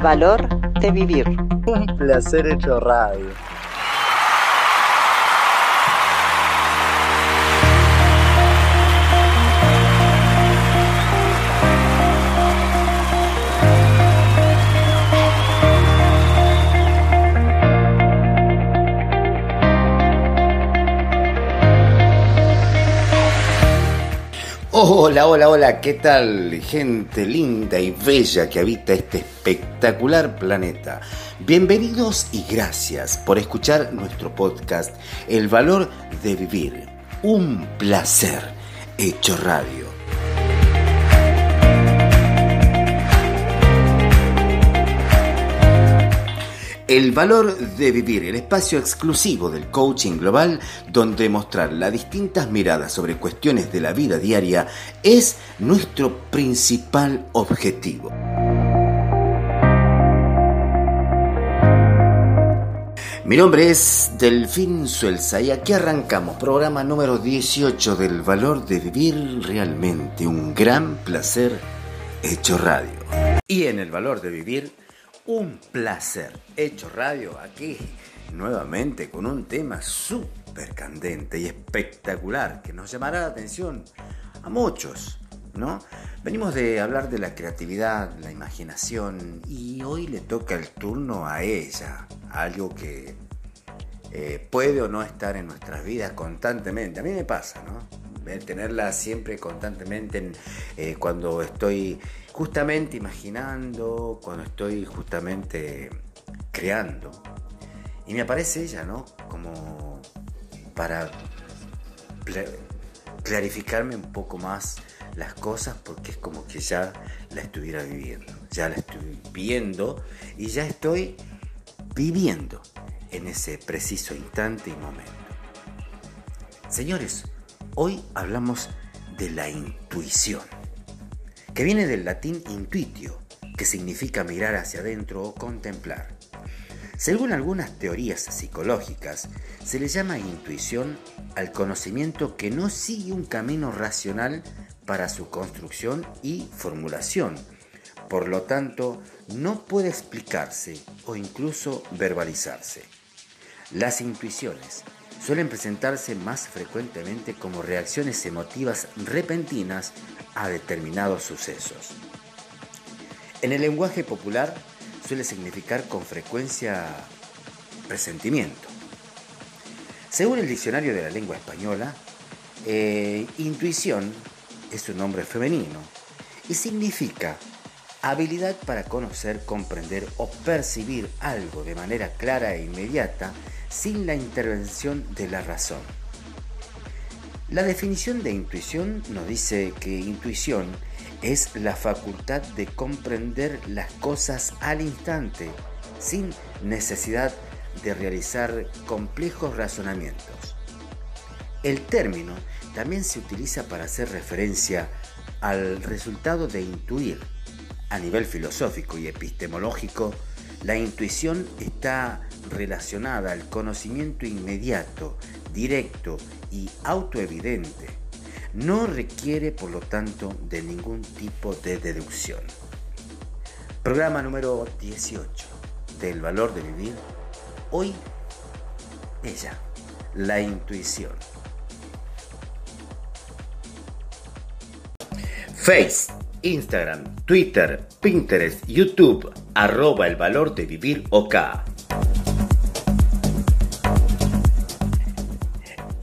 valor de vivir. Un placer hecho radio. Hola, hola, hola, ¿qué tal? Gente linda y bella que habita este espectacular planeta. Bienvenidos y gracias por escuchar nuestro podcast El valor de vivir. Un placer hecho radio. El valor de vivir, el espacio exclusivo del coaching global donde mostrar las distintas miradas sobre cuestiones de la vida diaria es nuestro principal objetivo. Mi nombre es Delfín Suelza y aquí arrancamos programa número 18 del valor de vivir realmente un gran placer hecho radio. Y en el valor de vivir un placer. Hecho radio aquí nuevamente con un tema súper candente y espectacular que nos llamará la atención a muchos, ¿no? Venimos de hablar de la creatividad, la imaginación y hoy le toca el turno a ella, algo que eh, puede o no estar en nuestras vidas constantemente. A mí me pasa, ¿no? Tenerla siempre constantemente eh, cuando estoy justamente imaginando, cuando estoy justamente creando. Y me aparece ella, ¿no? Como para clarificarme un poco más las cosas porque es como que ya la estuviera viviendo. Ya la estoy viendo y ya estoy viviendo en ese preciso instante y momento. Señores, hoy hablamos de la intuición que viene del latín intuitio, que significa mirar hacia adentro o contemplar. Según algunas teorías psicológicas, se le llama intuición al conocimiento que no sigue un camino racional para su construcción y formulación. Por lo tanto, no puede explicarse o incluso verbalizarse. Las intuiciones suelen presentarse más frecuentemente como reacciones emotivas repentinas a determinados sucesos. En el lenguaje popular suele significar con frecuencia presentimiento. Según el diccionario de la lengua española, eh, intuición es un nombre femenino y significa habilidad para conocer, comprender o percibir algo de manera clara e inmediata sin la intervención de la razón. La definición de intuición nos dice que intuición es la facultad de comprender las cosas al instante, sin necesidad de realizar complejos razonamientos. El término también se utiliza para hacer referencia al resultado de intuir. A nivel filosófico y epistemológico, la intuición está relacionada al conocimiento inmediato, directo y autoevidente. No requiere, por lo tanto, de ningún tipo de deducción. Programa número 18 del valor de vivir. Hoy, ella, la intuición. Face, Instagram, Twitter, Pinterest, YouTube, arroba el valor de vivir OK.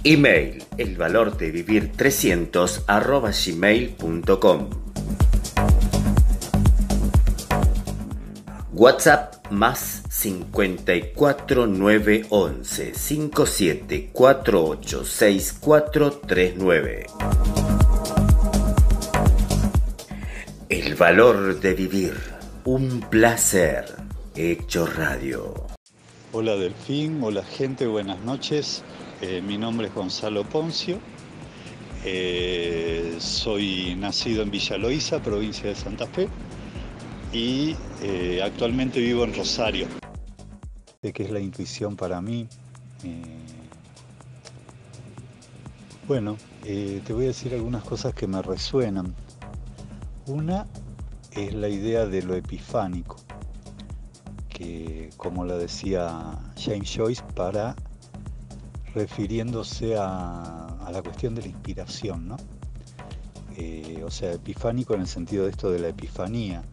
Email, el valor de vivir 300 arroba gmail.com. WhatsApp más 54 911 57 48 6439. El valor de vivir, un placer hecho radio. Hola Delfín, hola gente, buenas noches. Eh, mi nombre es Gonzalo Poncio. Eh, soy nacido en Villa Loíza, provincia de Santa Fe, y eh, actualmente vivo en Rosario. ¿De qué es la intuición para mí? bueno, te voy a decir algunas cosas que me resuenan. Una es la idea de lo epifánico. que, como lo decía James Joyce, para refiriéndose a, la cuestión de la inspiración, ¿no? Eh, o sea, epifánico en el sentido de esto de la epifanía,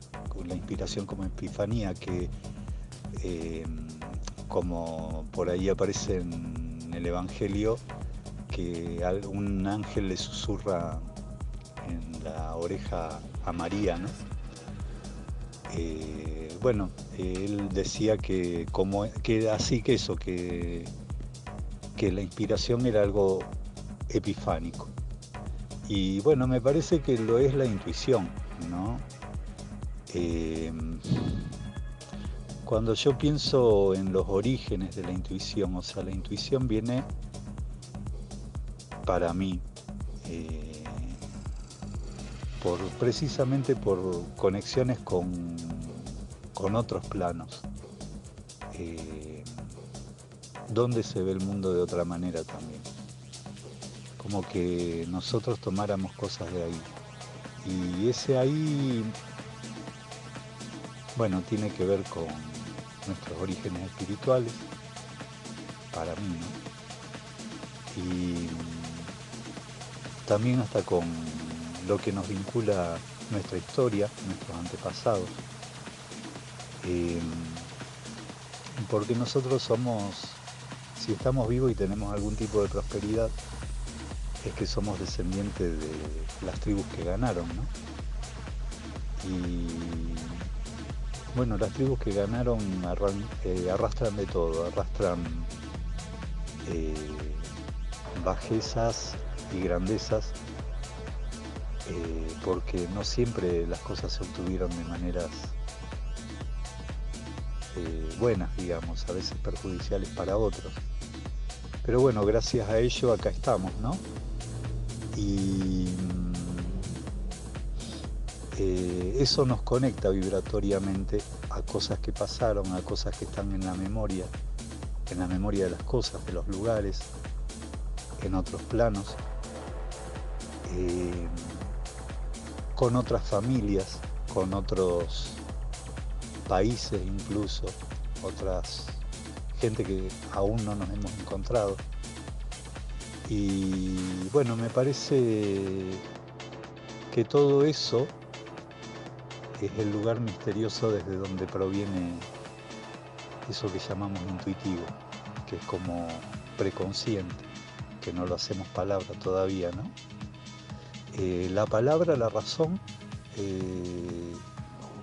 la inspiración como epifanía, que eh, como por ahí aparece en el Evangelio, que un ángel le susurra en la oreja a María, ¿no? Eh, bueno, él decía que como que así que eso, que, que la inspiración era algo epifánico. Y bueno, me parece que lo es la intuición, ¿no? Eh, cuando yo pienso en los orígenes de la intuición, o sea, la intuición viene para mí eh, por, precisamente por conexiones con, con otros planos, eh, donde se ve el mundo de otra manera también. Como que nosotros tomáramos cosas de ahí. Y ese ahí, bueno, tiene que ver con nuestros orígenes espirituales, para mí, Y también hasta con lo que nos vincula nuestra historia, nuestros antepasados. Eh, porque nosotros somos, si estamos vivos y tenemos algún tipo de prosperidad, es que somos descendientes de las tribus que ganaron, ¿no? Y bueno, las tribus que ganaron eh, arrastran de todo, arrastran eh, bajezas y grandezas eh, porque no siempre las cosas se obtuvieron de maneras buenas, digamos, a veces perjudiciales para otros. Pero bueno, gracias a ello acá estamos, ¿no? Y mm, eh, eso nos conecta vibratoriamente a cosas que pasaron, a cosas que están en la memoria, en la memoria de las cosas, de los lugares, en otros planos con otras familias, con otros países incluso, otras gente que aún no nos hemos encontrado. Y bueno, me parece que todo eso es el lugar misterioso desde donde proviene eso que llamamos intuitivo, que es como preconsciente, que no lo hacemos palabra todavía, ¿no? Eh, la palabra, la razón, eh,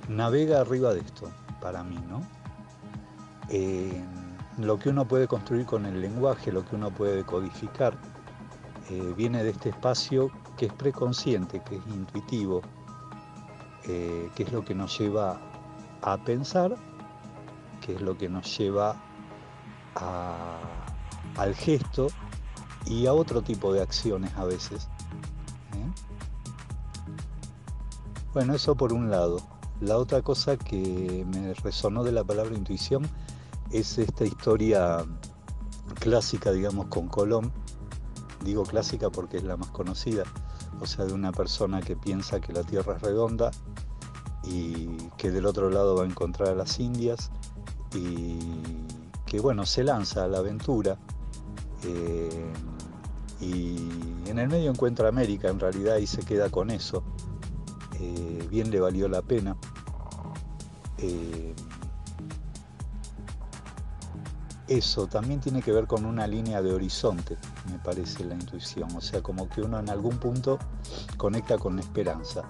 navega arriba de esto, para mí, ¿no? Eh, lo que uno puede construir con el lenguaje, lo que uno puede codificar, viene de este espacio que es preconsciente, que es intuitivo, que es lo que nos lleva a pensar, que es lo que nos lleva al gesto y a otro tipo de acciones a veces. Bueno, eso por un lado. La otra cosa que me resonó de la palabra intuición es esta historia clásica, digamos, con Colón. Digo clásica porque es la más conocida. O sea, de una persona que piensa que la Tierra es redonda y que del otro lado va a encontrar a las Indias y que, bueno, se lanza a la aventura. Eh, y en el medio encuentra América en realidad y se queda con eso eh, bien le valió la pena. Eh, eso también tiene que ver con una línea de horizonte, me parece la intuición, o sea, como que uno en algún punto conecta con la esperanza,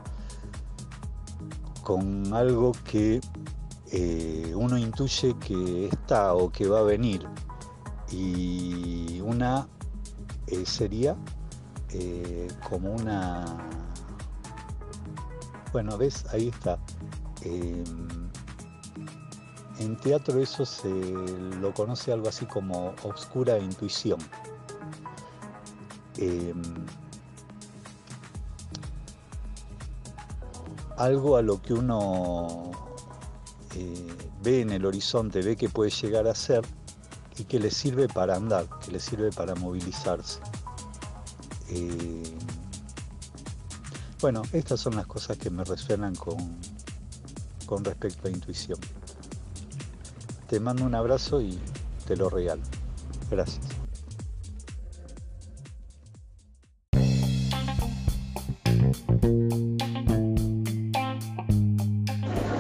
con algo que eh, uno intuye que está o que va a venir, y una sería como una bueno, ves, ahí está. En teatro eso se lo conoce algo así como obscura intuición. Em, algo a lo que uno eh, ve en el horizonte, ve que puede llegar a ser y que le sirve para andar, que le sirve para movilizarse. Em, bueno, estas son las cosas que me resuenan con, con respecto a intuición. Te mando un abrazo y te lo regalo. Gracias.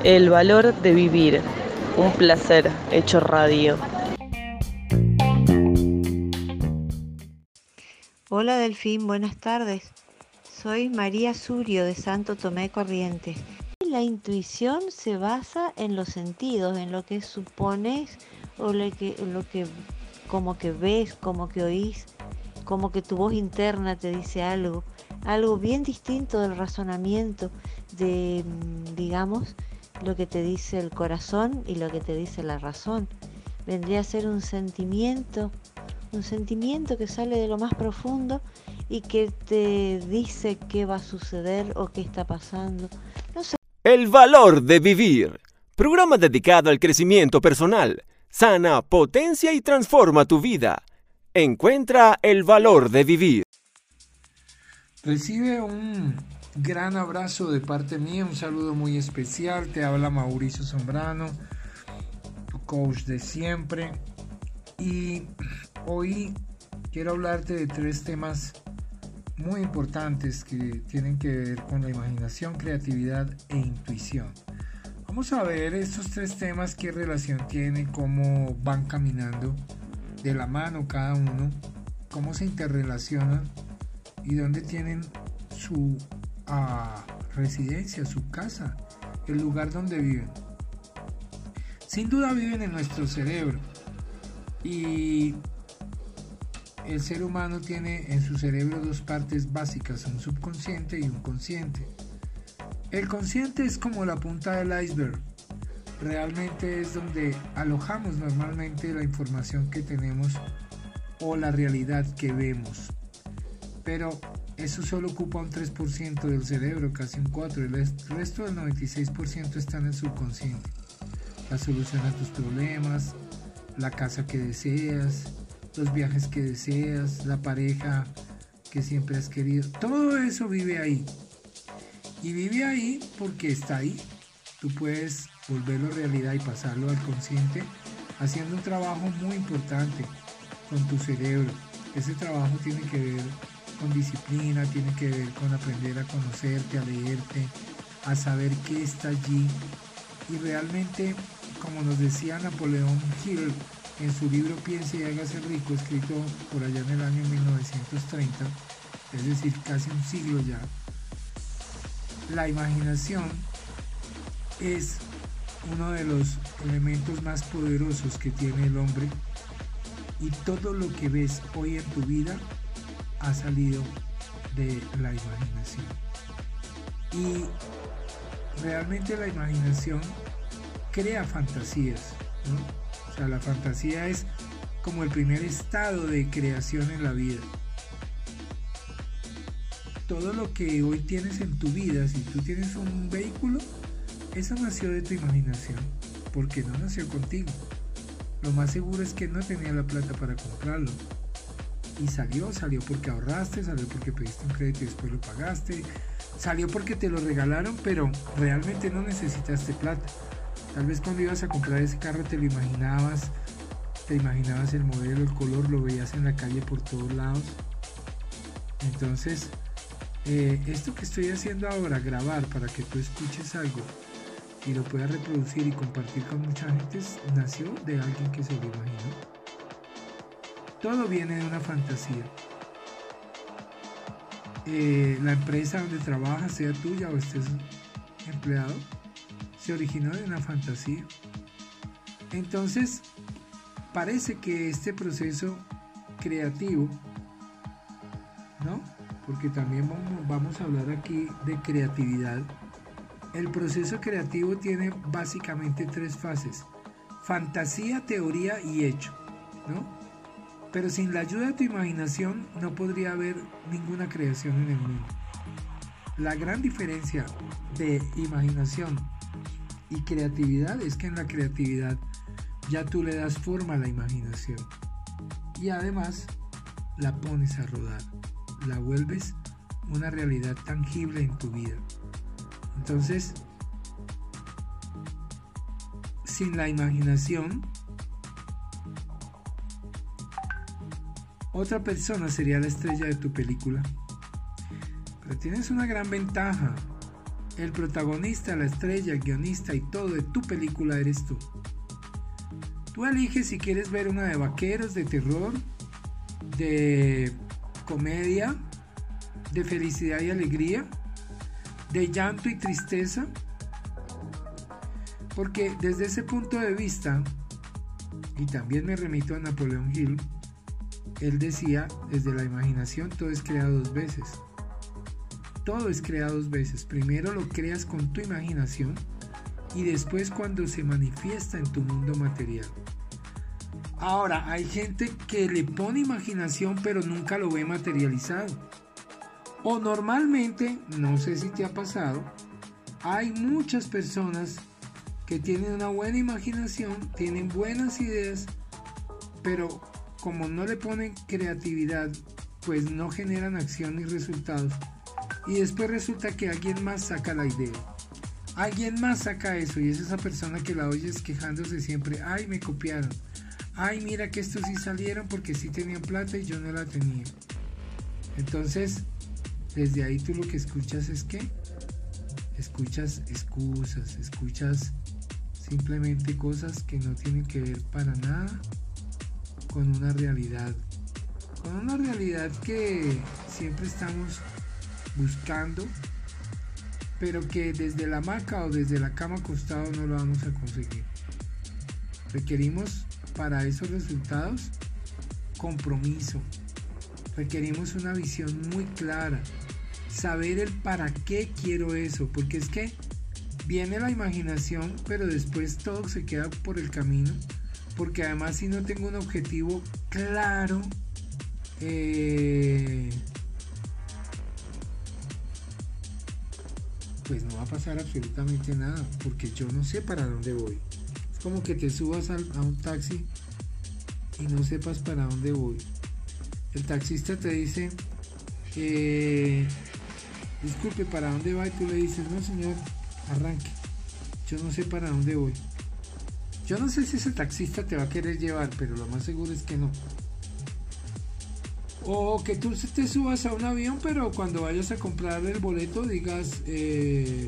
El valor de vivir. Un placer hecho radio. Hola Delfín, buenas tardes. Soy María Surio de Santo Tomé Corrientes. La intuición se basa en los sentidos, en lo que supones o lo que, como que ves, como que oís, como que tu voz interna te dice algo, algo bien distinto del razonamiento, de, mm, digamos, lo que te dice el corazón y lo que te dice la razón. Vendría a ser un sentimiento, un sentimiento que sale de lo más profundo y que te dice qué va a suceder o qué está pasando. El valor de vivir. Programa dedicado al crecimiento personal. Sana, potencia y transforma tu vida. Encuentra el valor de vivir. Recibe un gran abrazo de parte mía, un saludo muy especial. Te habla Mauricio Zambrano, tu coach de siempre. Y hoy quiero hablarte de tres temas muy importantes que tienen que ver con la imaginación, creatividad e intuición. Vamos a ver estos tres temas, qué relación tienen, cómo van caminando de la mano cada uno, cómo se interrelacionan y dónde tienen su ah, residencia, su casa, el lugar donde viven. Sin duda viven en nuestro cerebro y el ser humano tiene en su cerebro dos partes básicas, un subconsciente y un consciente. El consciente es como la punta del iceberg. Realmente es donde alojamos normalmente la información que tenemos o la realidad que vemos. Pero eso solo ocupa un 3% del cerebro, casi un 4%. El resto del 96% está en el subconsciente. La solución a tus problemas, la casa que deseas, los viajes que deseas, la pareja que siempre has querido. Todo eso vive ahí. Y vive ahí porque está ahí. Tú puedes volverlo realidad y pasarlo al consciente haciendo un trabajo muy importante con tu cerebro. Ese trabajo tiene que ver con disciplina, tiene que ver con aprender a conocerte, a leerte, a saber qué está allí. Y realmente, como nos decía Napoleón Hill en su libro Piense y hágase rico, escrito por allá en el año 1930, es decir, casi un siglo ya, la imaginación es uno de los elementos más poderosos que tiene el hombre y todo lo que ves hoy en tu vida ha salido de la imaginación. Y realmente la imaginación crea fantasías. O la fantasía es como el primer estado de creación en la vida. Todo lo que hoy tienes en tu vida, si tú tienes un vehículo, eso nació de tu imaginación, porque no nació contigo. Lo más seguro es que no tenía la plata para comprarlo. Y salió, salió porque ahorraste, salió porque pediste un crédito y después lo pagaste, salió porque te lo regalaron, pero realmente no necesitaste plata. Tal vez cuando ibas a comprar ese carro te lo imaginabas, te imaginabas el modelo, el color, lo veías en la calle por todos lados. Entonces, eh, esto que estoy haciendo ahora, grabar para que tú escuches algo y lo puedas reproducir y compartir con mucha gente, nació de alguien que se lo imaginó. Todo viene de una fantasía. Eh, la empresa donde trabajas, sea tuya o estés empleado, se originó de una fantasía. Entonces, parece que este proceso creativo, ¿no? Porque también vamos, a hablar aquí de creatividad. El proceso creativo tiene básicamente tres fases. Fantasía, teoría y hecho, ¿no? Pero sin la ayuda de tu imaginación no podría haber ninguna creación en el mundo. La gran diferencia de imaginación y creatividad es que en la creatividad ya tú le das forma a la imaginación. Y además la pones a rodar, la vuelves una realidad tangible en tu vida. Entonces, sin la imaginación, otra persona sería la estrella de tu película. Pero tienes una gran ventaja el protagonista, la estrella, el guionista y todo de tu película eres tú. Tú eliges si quieres ver una de vaqueros, de terror, de comedia, de felicidad y alegría, de llanto y tristeza. Porque desde ese punto de vista, y también me remito a Napoleón Hill, él decía, desde la imaginación todo es creado dos veces. Todo es creado dos veces. Primero lo creas con tu imaginación y después cuando se manifiesta en tu mundo material. Ahora, hay gente que le pone imaginación pero nunca lo ve materializado. O normalmente, no sé si te ha pasado, hay muchas personas que tienen una buena imaginación, tienen buenas ideas, pero como no le ponen creatividad, pues no generan acción ni resultados. Y después resulta que alguien más saca la idea. Alguien más saca eso y es esa persona que la oyes quejándose siempre, ay, me copiaron. Ay, mira que estos sí salieron porque sí tenían plata y yo no la tenía. Entonces, desde ahí tú lo que escuchas es que escuchas excusas, escuchas simplemente cosas que no tienen que ver para nada con una realidad. Con una realidad que siempre estamos buscando, pero que desde la hamaca o desde la cama acostado no lo vamos a conseguir. Requerimos para esos resultados compromiso. Requerimos una visión muy clara, saber el para qué quiero eso, porque es que viene la imaginación, pero después todo se queda por el camino, porque además si no tengo un objetivo claro, eh, pues no va a pasar absolutamente nada, porque yo no sé para dónde voy. Es como que te subas a un taxi y no sepas para dónde voy. El taxista te dice, eh, disculpe, ¿para dónde va? Y tú le dices, no señor, arranque. Yo no sé para dónde voy. Yo no sé si ese taxista te va a querer llevar, pero lo más seguro es que no. O que tú te subas a un avión, pero cuando vayas a comprar el boleto digas, eh,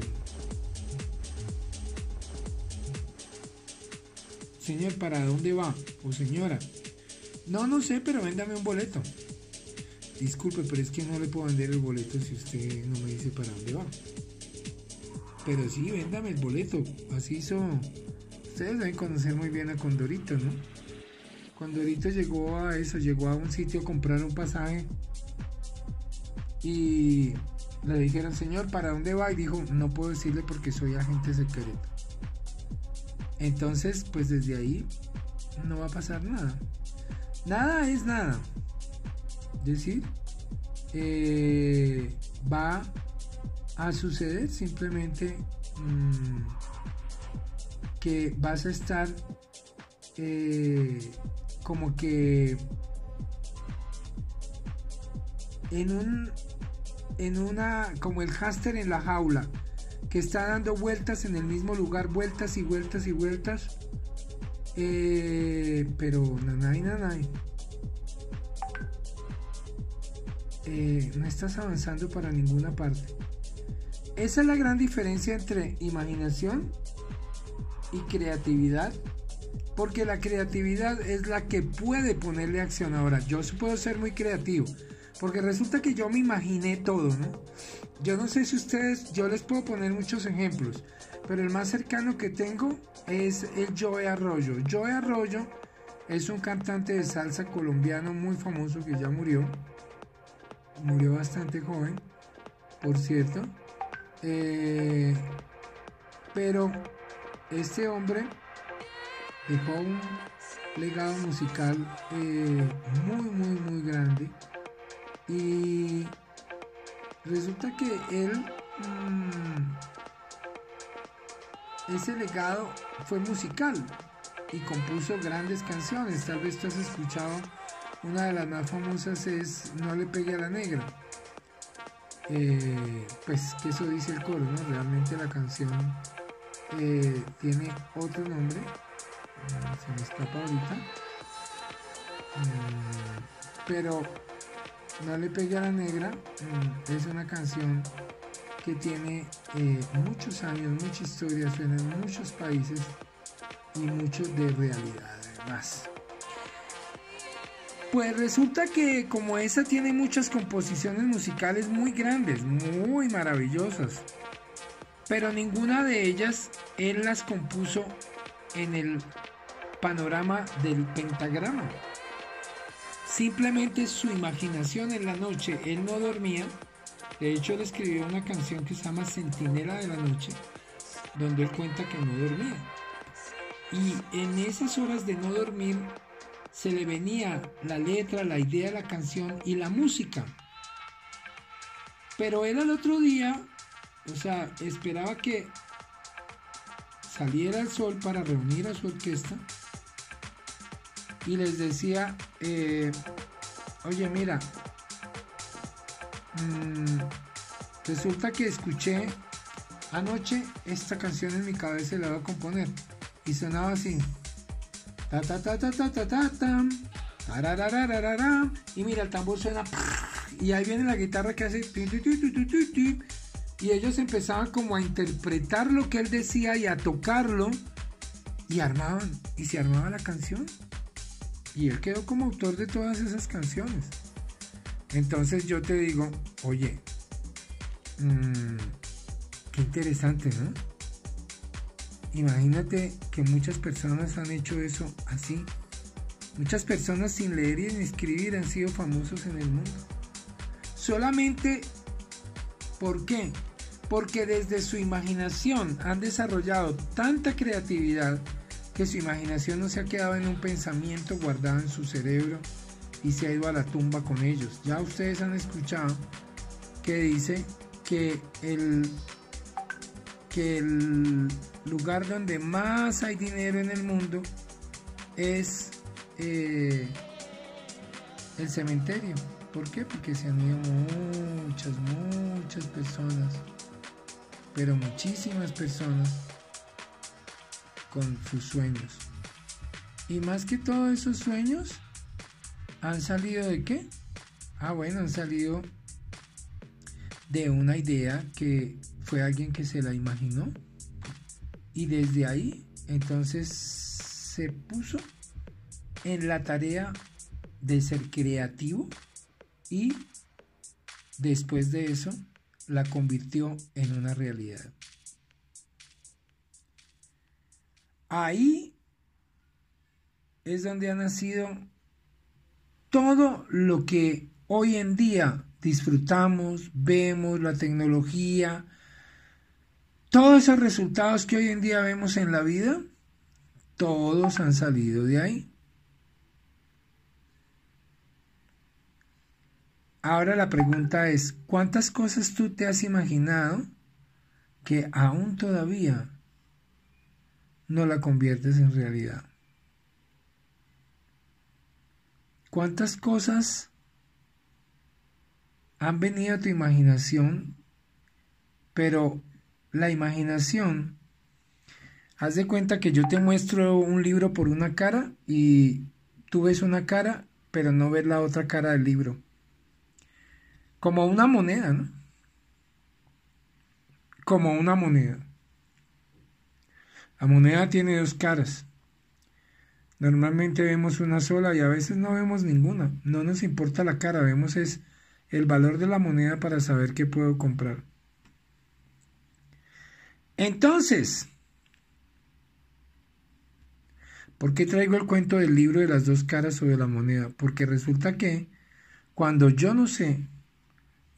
señor, ¿para dónde va? O señora, no, no sé, pero véndame un boleto. Disculpe, pero es que no le puedo vender el boleto si usted no me dice para dónde va. Pero sí, véndame el boleto. Así hizo. Ustedes deben conocer muy bien a Condorito, ¿no? Condorito llegó a eso, llegó a un sitio a comprar un pasaje. Y le dijeron, señor, ¿para dónde va? Y dijo, no puedo decirle porque soy agente secreto. Entonces, pues desde ahí no va a pasar nada. Nada es nada. Es decir, eh, va a suceder simplemente mm, que vas a estar eh, como que en un en una como el háster en la jaula que está dando vueltas en el mismo lugar vueltas y vueltas y vueltas. Eh, pero nanay nanay. Eh, no estás avanzando para ninguna parte. Esa es la gran diferencia entre imaginación y creatividad. Porque la creatividad es la que puede ponerle acción. Ahora, yo puedo ser muy creativo. Porque resulta que yo me imaginé todo, ¿no? Yo no sé si ustedes, yo les puedo poner muchos ejemplos. Pero el más cercano que tengo es el Joe Arroyo. Joe Arroyo es un cantante de salsa colombiano muy famoso que ya murió. Murió bastante joven, por cierto. Eh, pero este hombre dejó un legado musical eh, muy, muy, muy grande. Y resulta que él, mm, ese legado fue musical y compuso grandes canciones. Tal vez tú has escuchado, una de las más famosas es No le pegue a la negra. Eh, pues que eso dice el coro, ¿no? Realmente la canción eh, tiene otro nombre, se me escapa ahorita. pero No le pegue a la negra mm, es una canción que tiene eh, muchos años, mucha historia, suena en muchos países y mucho de realidad además. Pues resulta que como esa tiene muchas composiciones musicales muy grandes, muy maravillosas, pero ninguna de ellas él las compuso en el panorama del pentagrama. Simplemente su imaginación en la noche, él no dormía. De hecho, él escribió una canción que se llama Centinela de la Noche, donde él cuenta que no dormía. Y en esas horas de no dormir se le venía la letra, la idea de la canción y la música. Pero él al otro día, o sea, esperaba que saliera el sol para reunir a su orquesta y les decía, eh, oye mira, mm, resulta que escuché anoche esta canción en mi cabeza y la voy a componer y sonaba así. Ta ta ta ta ta ta ta ta. Y mira, el tambor suena. Y ahí viene la guitarra que hace. Y ellos empezaban como a interpretar lo que él decía y a tocarlo. Y armaban. Y se armaba la canción. Y él quedó como autor de todas esas canciones. Entonces yo te digo, oye, mmm, qué interesante, ¿no? Imagínate que muchas personas han hecho eso así. Muchas personas sin leer y sin escribir han sido famosos en el mundo. Solamente, ¿por qué? Porque desde su imaginación han desarrollado tanta creatividad que su imaginación no se ha quedado en un pensamiento guardado en su cerebro y se ha ido a la tumba con ellos. Ya ustedes han escuchado que dice que el, que el lugar donde más hay dinero en el mundo es eh, el cementerio. ¿Por qué? Porque se han ido muchas, muchas personas, pero muchísimas personas con sus sueños. Y más que todos esos sueños, ¿han salido de qué? Ah, bueno, han salido de una idea que fue alguien que se la imaginó y desde ahí, entonces se puso en la tarea de ser creativo y después de eso la convirtió en una realidad. Ahí es donde ha nacido todo lo que hoy en día disfrutamos, vemos, la tecnología, todos esos resultados que hoy en día vemos en la vida, todos han salido de ahí. Ahora la pregunta es, ¿cuántas cosas tú te has imaginado que aún todavía no la conviertes en realidad? ¿Cuántas cosas han venido a tu imaginación, pero la imaginación. Haz de cuenta que yo te muestro un libro por una cara y tú ves una cara, pero no ves la otra cara del libro. Como una moneda, ¿no? Como una moneda. La moneda tiene dos caras. Normalmente vemos una sola y a veces no vemos ninguna. No nos importa la cara, vemos es el valor de la moneda para saber qué puedo comprar. Entonces, ¿por qué traigo el cuento del libro de las dos caras de la moneda? Porque resulta que cuando yo no sé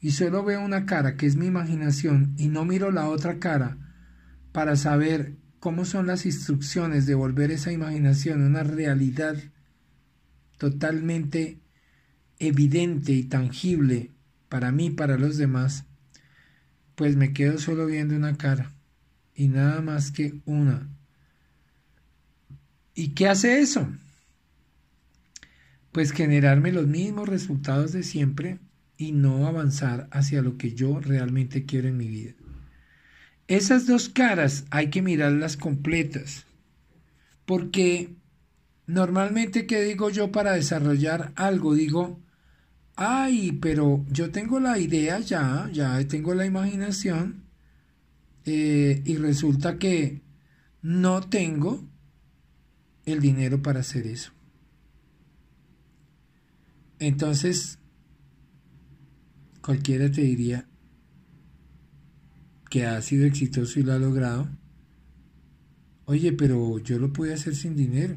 y solo veo una cara que es mi imaginación y no miro la otra cara para saber cómo son las instrucciones de volver esa imaginación una realidad totalmente evidente y tangible para mí, para los demás, pues me quedo solo viendo una cara y nada más que una. ¿Y qué hace eso? Pues generarme los mismos resultados de siempre y no avanzar hacia lo que yo realmente quiero en mi vida. Esas dos caras hay que mirarlas completas, porque normalmente, ¿qué digo yo para desarrollar algo? Digo, ay, pero yo tengo la idea ya, ya tengo la imaginación eh, y resulta que no tengo el dinero para hacer eso. Entonces, cualquiera te diría que ha sido exitoso y lo ha logrado. Oye, pero yo lo pude hacer sin dinero.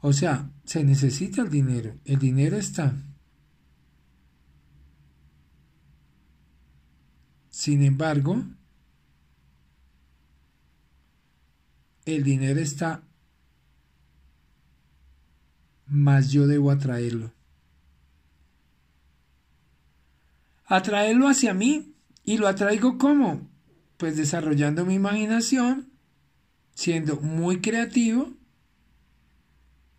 O sea, se necesita el dinero. El dinero está. Sin embargo, el dinero está, más yo debo atraerlo. Atraerlo hacia mí. ¿Y lo atraigo cómo? Pues desarrollando mi imaginación, siendo muy creativo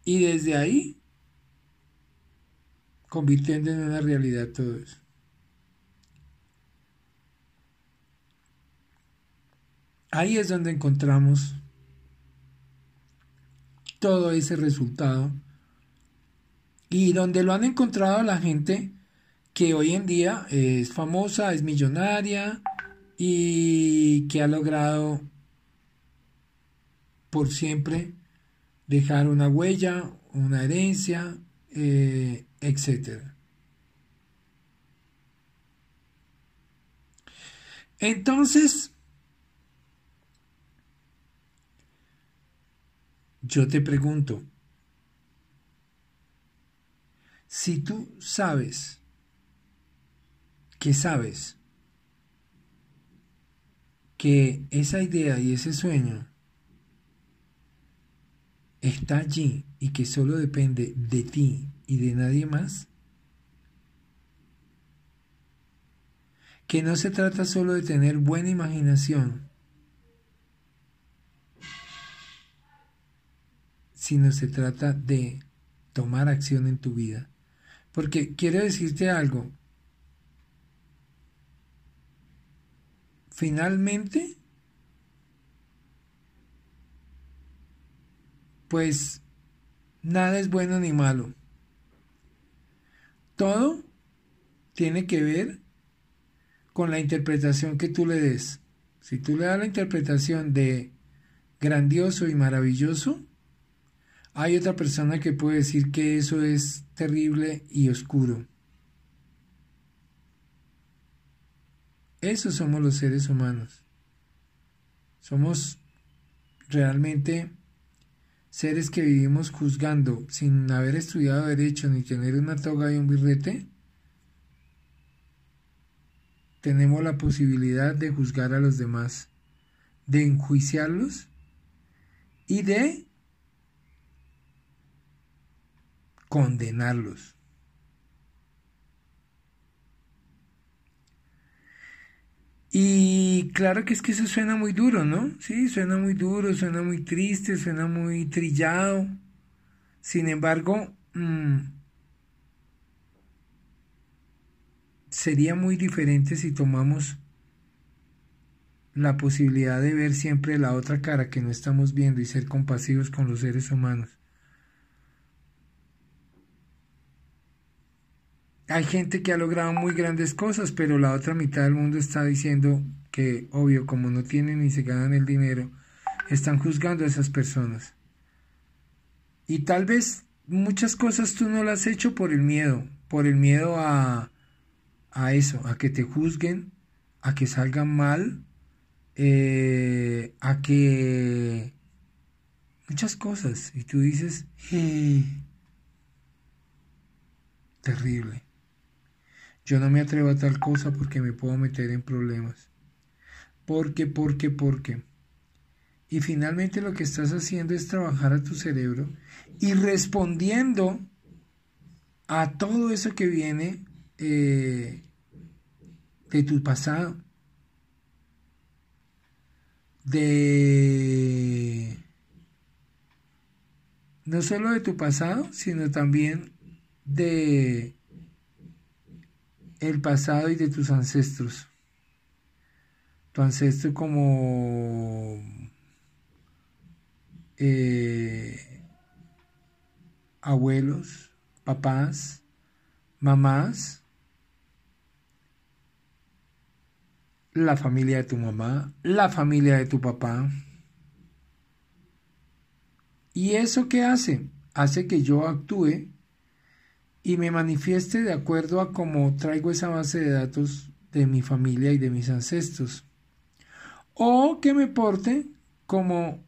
y desde ahí convirtiendo en una realidad todo eso. Ahí es donde encontramos todo ese resultado y donde lo han encontrado la gente que hoy en día es famosa, es millonaria y que ha logrado por siempre dejar una huella, una herencia, eh, etc. Entonces, yo te pregunto, si tú sabes que sabes que esa idea y ese sueño está allí y que solo depende de ti y de nadie más? Que no se trata solo de tener buena imaginación, sino se trata de tomar acción en tu vida. Porque quiero decirte algo. Finalmente, pues nada es bueno ni malo. Todo tiene que ver con la interpretación que tú le des. Si tú le das la interpretación de grandioso y maravilloso, hay otra persona que puede decir que eso es terrible y oscuro. Esos somos los seres humanos. Somos realmente seres que vivimos juzgando sin haber estudiado derecho ni tener una toga y un birrete, tenemos la posibilidad de juzgar a los demás, de enjuiciarlos y de condenarlos. Y claro que es que eso suena muy duro, ¿no? Sí, suena muy duro, suena muy triste, suena muy trillado. Sin embargo, mm, sería muy diferente si tomamos la posibilidad de ver siempre la otra cara que no estamos viendo y ser compasivos con los seres humanos. Hay gente que ha logrado muy grandes cosas, pero la otra mitad del mundo está diciendo que, obvio, como no tienen ni se ganan el dinero, están juzgando a esas personas. Y tal vez muchas cosas tú no las has hecho por el miedo, por el miedo a, a eso, a que te juzguen, a que salgan mal, eh, a que muchas cosas. Y tú dices, terrible. Yo no me atrevo a tal cosa porque me puedo meter en problemas. Porque, porque, porque. Y finalmente lo que estás haciendo es trabajar a tu cerebro y respondiendo a todo eso que viene eh, de tu pasado. De no solo de tu pasado, sino también de el pasado y de tus ancestros. Tu ancestro como eh, abuelos, papás, mamás, la familia de tu mamá, la familia de tu papá. ¿Y eso qué hace? Hace que yo actúe y me manifieste de acuerdo a cómo traigo esa base de datos de mi familia y de mis ancestros. O que me porte como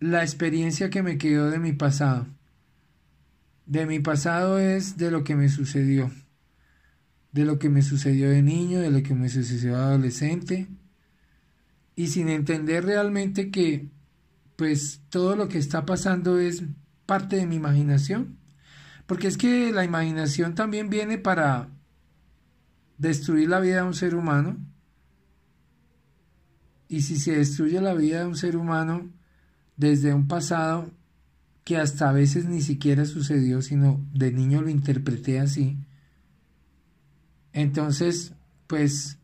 la experiencia que me quedó de mi pasado. De mi pasado es de lo que me sucedió. De lo que me sucedió de niño, de lo que me sucedió de adolescente. Y sin entender realmente que pues todo lo que está pasando es parte de mi imaginación. Porque es que la imaginación también viene para destruir la vida de un ser humano. Y si se destruye la vida de un ser humano desde un pasado que hasta a veces ni siquiera sucedió, sino de niño lo interpreté así, entonces, pues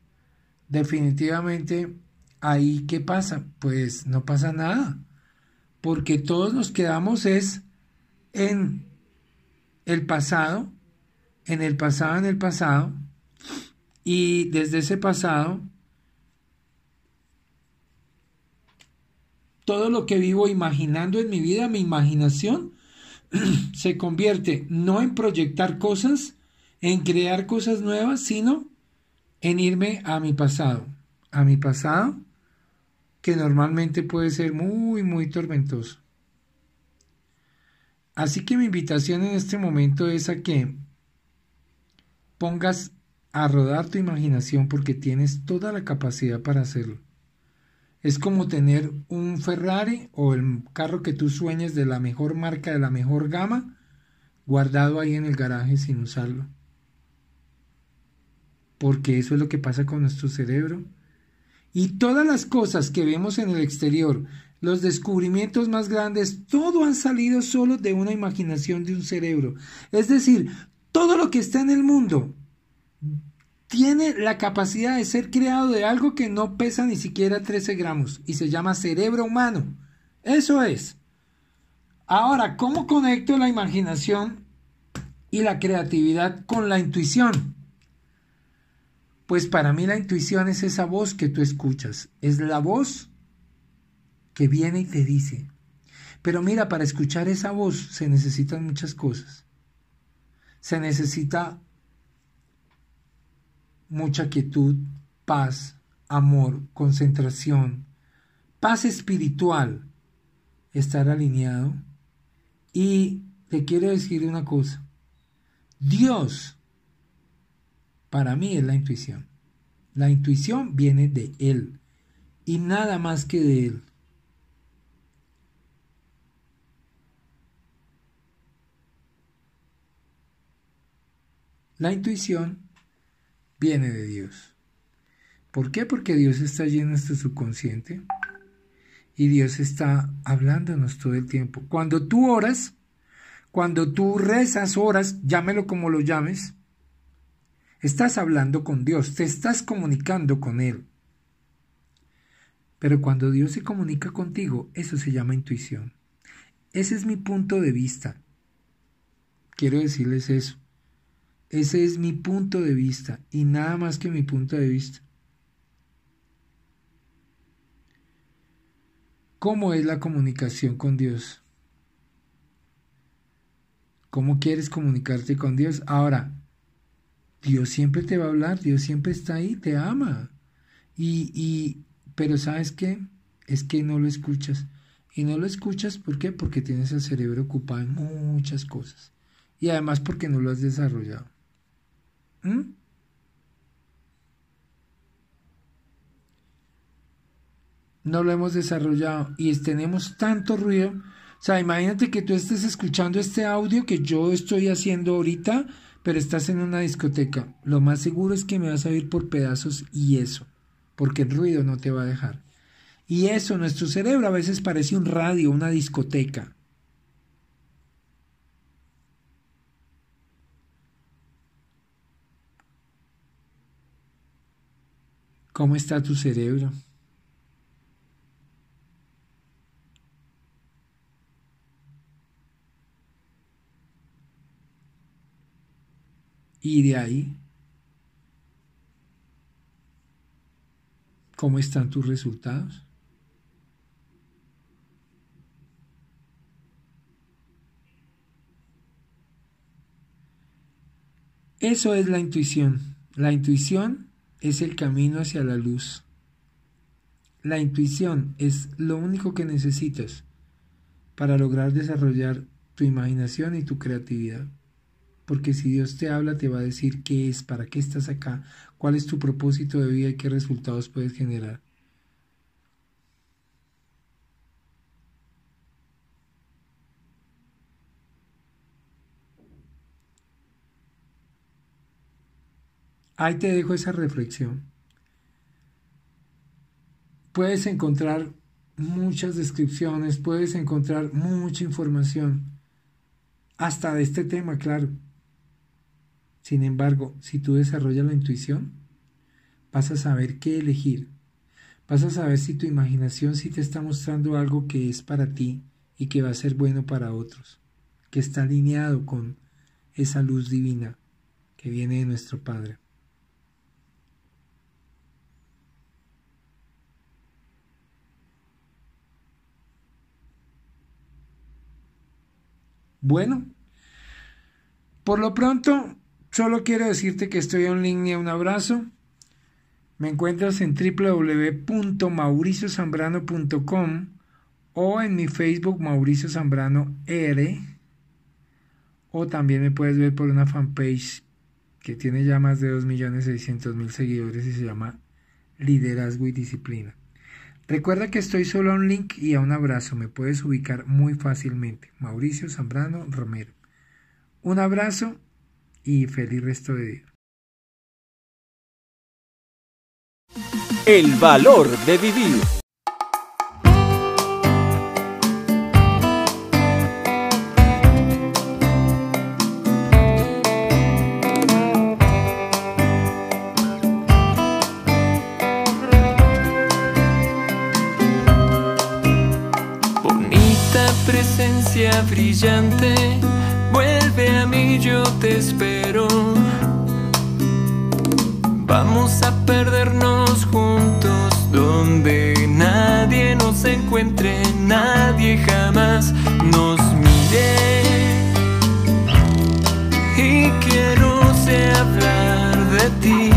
definitivamente ahí qué pasa? Pues no pasa nada porque todos nos quedamos es en el pasado, en el pasado, en el pasado, y desde ese pasado, todo lo que vivo imaginando en mi vida, mi imaginación, se convierte no en proyectar cosas, en crear cosas nuevas, sino en irme a mi pasado, a mi pasado que normalmente puede ser muy, muy tormentoso. Así que mi invitación en este momento es a que pongas a rodar tu imaginación porque tienes toda la capacidad para hacerlo. Es como tener un Ferrari o el carro que tú sueñes de la mejor marca, de la mejor gama, guardado ahí en el garaje sin usarlo. Porque eso es lo que pasa con nuestro cerebro y todas las cosas que vemos en el exterior, los descubrimientos más grandes, todo han salido solo de una imaginación de un cerebro. Es decir, todo lo que está en el mundo tiene la capacidad de ser creado de algo que no pesa ni siquiera 13 gramos y se llama cerebro humano. Eso es. Ahora, ¿cómo conecto la imaginación y la creatividad con la intuición? Pues para mí la intuición es esa voz que tú escuchas, es la voz que viene y te dice. Pero mira, para escuchar esa voz se necesitan muchas cosas. Se necesita mucha quietud, paz, amor, concentración, paz espiritual, estar alineado. Y te quiero decir una cosa, Dios para mí es la intuición. La intuición viene de Él y nada más que de Él. La intuición viene de Dios. ¿Por qué? Porque Dios está lleno de nuestro subconsciente y Dios está hablándonos todo el tiempo. Cuando tú oras, cuando tú rezas, oras, llámelo como lo llames, Estás hablando con Dios, te estás comunicando con Él. Pero cuando Dios se comunica contigo, eso se llama intuición. Ese es mi punto de vista. Quiero decirles eso. Ese es mi punto de vista y nada más que mi punto de vista. ¿Cómo es la comunicación con Dios? ¿Cómo quieres comunicarte con Dios? Ahora, Dios siempre te va a hablar, Dios siempre está ahí, te ama. Y, y, pero ¿sabes qué? Es que no lo escuchas. Y no lo escuchas, ¿por qué? Porque tienes el cerebro ocupado en muchas cosas. Y además porque no lo has desarrollado. ¿Mm? No lo hemos desarrollado y tenemos tanto ruido. O sea, imagínate que tú estés escuchando este audio que yo estoy haciendo ahorita pero estás en una discoteca, lo más seguro es que me vas a oír por pedazos y eso, porque el ruido no te va a dejar. Y eso, nuestro cerebro a veces parece un radio, una discoteca. ¿Cómo está tu cerebro? Y de ahí, ¿cómo están tus resultados? Eso es la intuición. La intuición es el camino hacia la luz. La intuición es lo único que necesitas para lograr desarrollar tu imaginación y tu creatividad. Porque si Dios te habla, te va a decir qué es, para qué estás acá, cuál es tu propósito de vida y qué resultados puedes generar. Ahí te dejo esa reflexión. Puedes encontrar muchas descripciones, puedes encontrar mucha información, hasta de este tema, claro. Sin embargo, si tú desarrollas la intuición, vas a saber qué elegir. Vas a saber si tu imaginación sí te está mostrando algo que es para ti y que va a ser bueno para otros, que está alineado con esa luz divina que viene de nuestro Padre. Bueno, por lo pronto, solo quiero decirte que estoy en línea. Un abrazo. Me encuentras en www.mauriciosambrano.com o en mi Facebook Mauricio Zambrano R. O también me puedes ver por una fanpage que tiene ya más de 2.600.000 seguidores y se llama Liderazgo y Disciplina. Recuerda que estoy solo a un link y a un abrazo. Me puedes ubicar muy fácilmente. Mauricio Zambrano Romero. Un abrazo y feliz resto de día. El valor de vivir. brillante, mí, yo te espero. Vamos a perdernos juntos donde nadie nos encuentre, nadie jamás nos mire. Y quiero sé hablar de ti,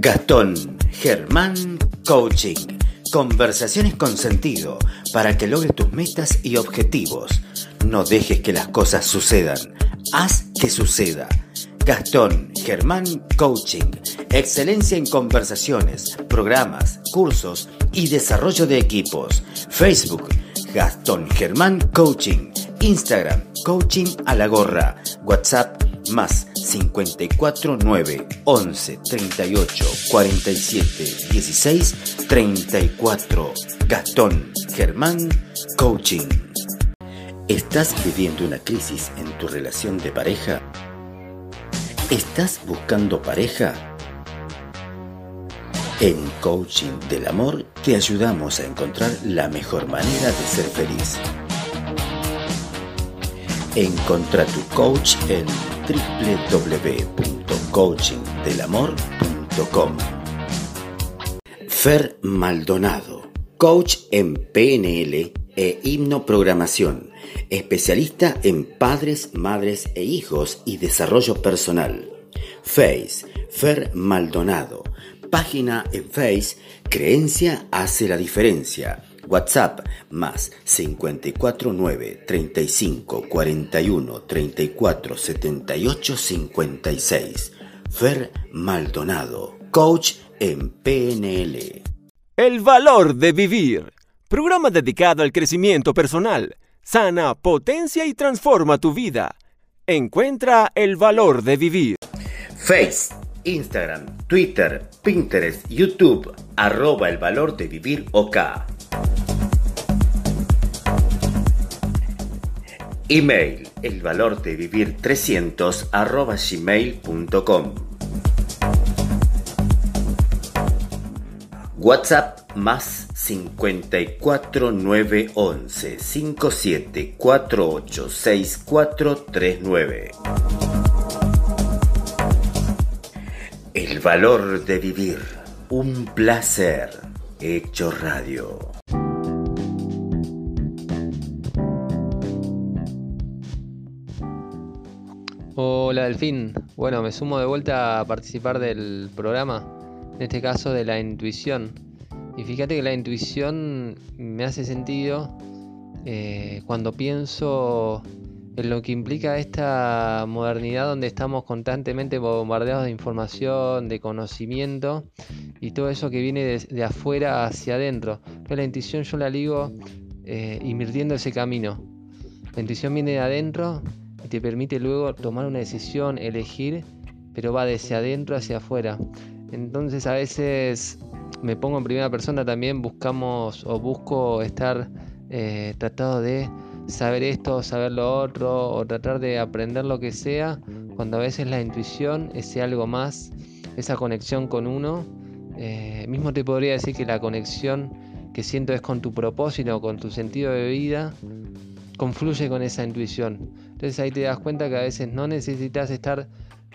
Gastón Germán Coaching. Conversaciones con sentido para que logres tus metas y objetivos. No dejes que las cosas sucedan. Haz que suceda. Gastón Germán Coaching. Excelencia en conversaciones, programas, cursos y desarrollo de equipos. Facebook. Gastón Germán Coaching. Instagram. Coaching a la gorra. WhatsApp más 54 9 11 38 47 16 34. Gastón Germán Coaching. ¿Estás viviendo una crisis en tu relación de pareja? ¿Estás buscando pareja? En Coaching del Amor te ayudamos a encontrar la mejor manera de ser feliz. Encontra tu coach en www.coachingdelamor.com. Fer Maldonado, coach en PNL e hipnoprogramación, especialista en padres, madres e hijos y desarrollo personal. Face, Fer Maldonado, página en Face, Creencia hace la diferencia WhatsApp más 549 35 41 34 78 56. Fer Maldonado, coach en PNL. El valor de vivir. Programa dedicado al crecimiento personal. Sana, potencia y transforma tu vida. Encuentra el valor de vivir. Face, Instagram, Twitter, Pinterest, YouTube, arroba el valor de vivir OK. Email, el valor de vivir 300 arroba gmail.com. WhatsApp más 54 911 57 48 6439. El valor de vivir, un placer, hecho radio. Hola Delfín, bueno, me sumo de vuelta a participar del programa, en este caso de la intuición. Y fíjate que la intuición me hace sentido eh, cuando pienso en lo que implica esta modernidad donde estamos constantemente bombardeados de información, de conocimiento y todo eso que viene de, afuera hacia adentro. Entonces la intuición yo la ligo eh, invirtiendo ese camino. La intuición viene de adentro y te permite luego tomar una decisión, elegir, pero va desde adentro hacia afuera. Entonces a veces me pongo en primera persona también, buscamos o busco estar eh, tratado de saber esto, saber lo otro, o tratar de aprender lo que sea, cuando a veces la intuición, ese algo más, esa conexión con uno, eh, mismo te podría decir que la conexión que siento es con tu propósito, con tu sentido de vida, confluye con esa intuición. Entonces ahí te das cuenta que a veces no necesitas estar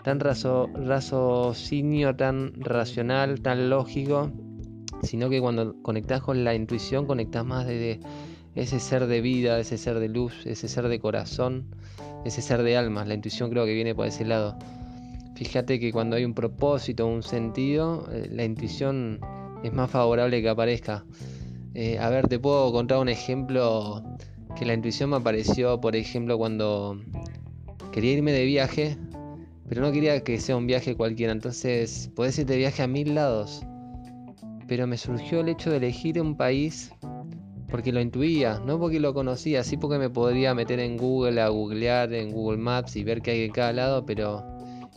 tan raciocinio, tan racional, tan lógico, sino que cuando conectas con la intuición, conectas más desde ese ser de vida, ese ser de luz, ese ser de corazón, ese ser de alma. La intuición creo que viene por ese lado. Fíjate que cuando hay un propósito, un sentido, eh, la intuición es más favorable que aparezca. Eh, a ver, te puedo contar un ejemplo que la intuición me apareció, por ejemplo, cuando quería irme de viaje, pero no quería que sea un viaje cualquiera. Entonces, podés irte de viaje a mil lados. Pero me surgió el hecho de elegir un país porque lo intuía, no porque lo conocía, sí porque me podría meter en Google a googlear en Google Maps y ver qué hay en cada lado, pero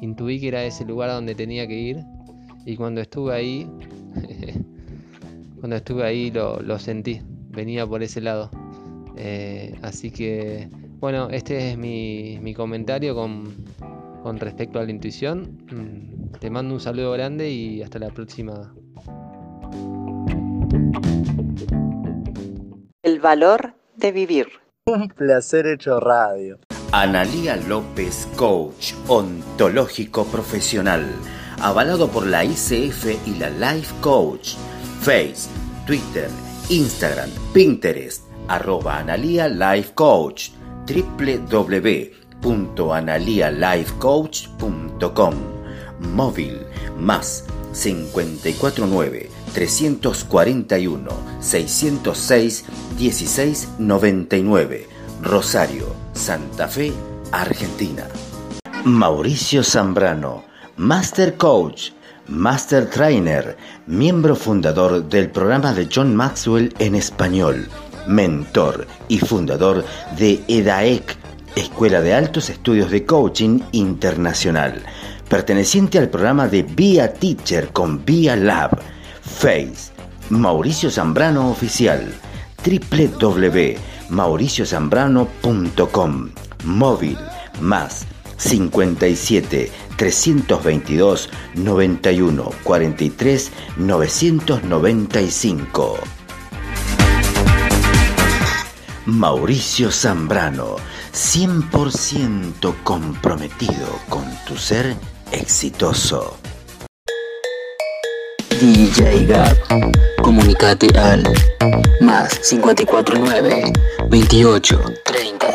intuí que era ese lugar a donde tenía que ir y cuando estuve ahí, cuando estuve ahí lo, sentí, venía por ese lado. Eh, así que, bueno, este es mi, mi comentario con, con respecto a la intuición. Mm, te mando un saludo grande y hasta la próxima. El valor de vivir. Un placer hecho radio. Analía López, coach ontológico profesional, avalado por la ICF y la Life Coach. Face, Twitter, Instagram, Pinterest, arroba Analía Life Coach, www.analialifecoach.com, móvil más 549 341 606 1699 Rosario, Santa Fe, Argentina. Mauricio Zambrano, Master Coach, Master Trainer, miembro fundador del programa de John Maxwell en español, mentor y fundador de EDAEC, Escuela de Altos Estudios de Coaching Internacional, perteneciente al programa de Via Teacher con Via Lab, Face, Mauricio Zambrano Oficial, www.mauriciozambrano.com, móvil más 57 322 91 43 995. Mauricio Zambrano, 100% comprometido con tu ser exitoso. DJ Gap. Comunicate al más 549 28 30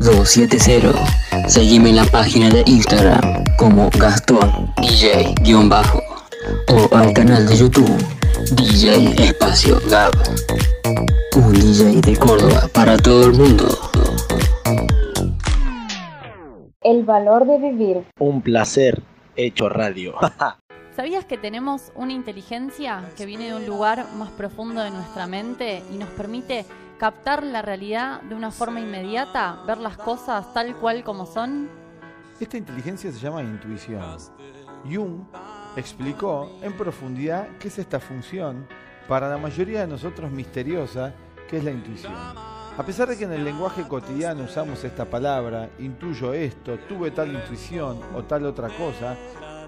270. Seguime en la página de Instagram como Gastón DJ-bajo o al canal de YouTube DJ Espacio Gab. Un DJ de Córdoba para todo el mundo. El valor de vivir. Un placer hecho radio. ¿Sabías que tenemos una inteligencia que viene de un lugar más profundo de nuestra mente y nos permite captar la realidad de una forma inmediata, ver las cosas tal cual como son? Esta inteligencia se llama intuición. Jung explicó en profundidad qué es esta función para la mayoría de nosotros misteriosa, que es la intuición. A pesar de que en el lenguaje cotidiano usamos esta palabra, intuyo esto, tuve tal intuición o tal otra cosa,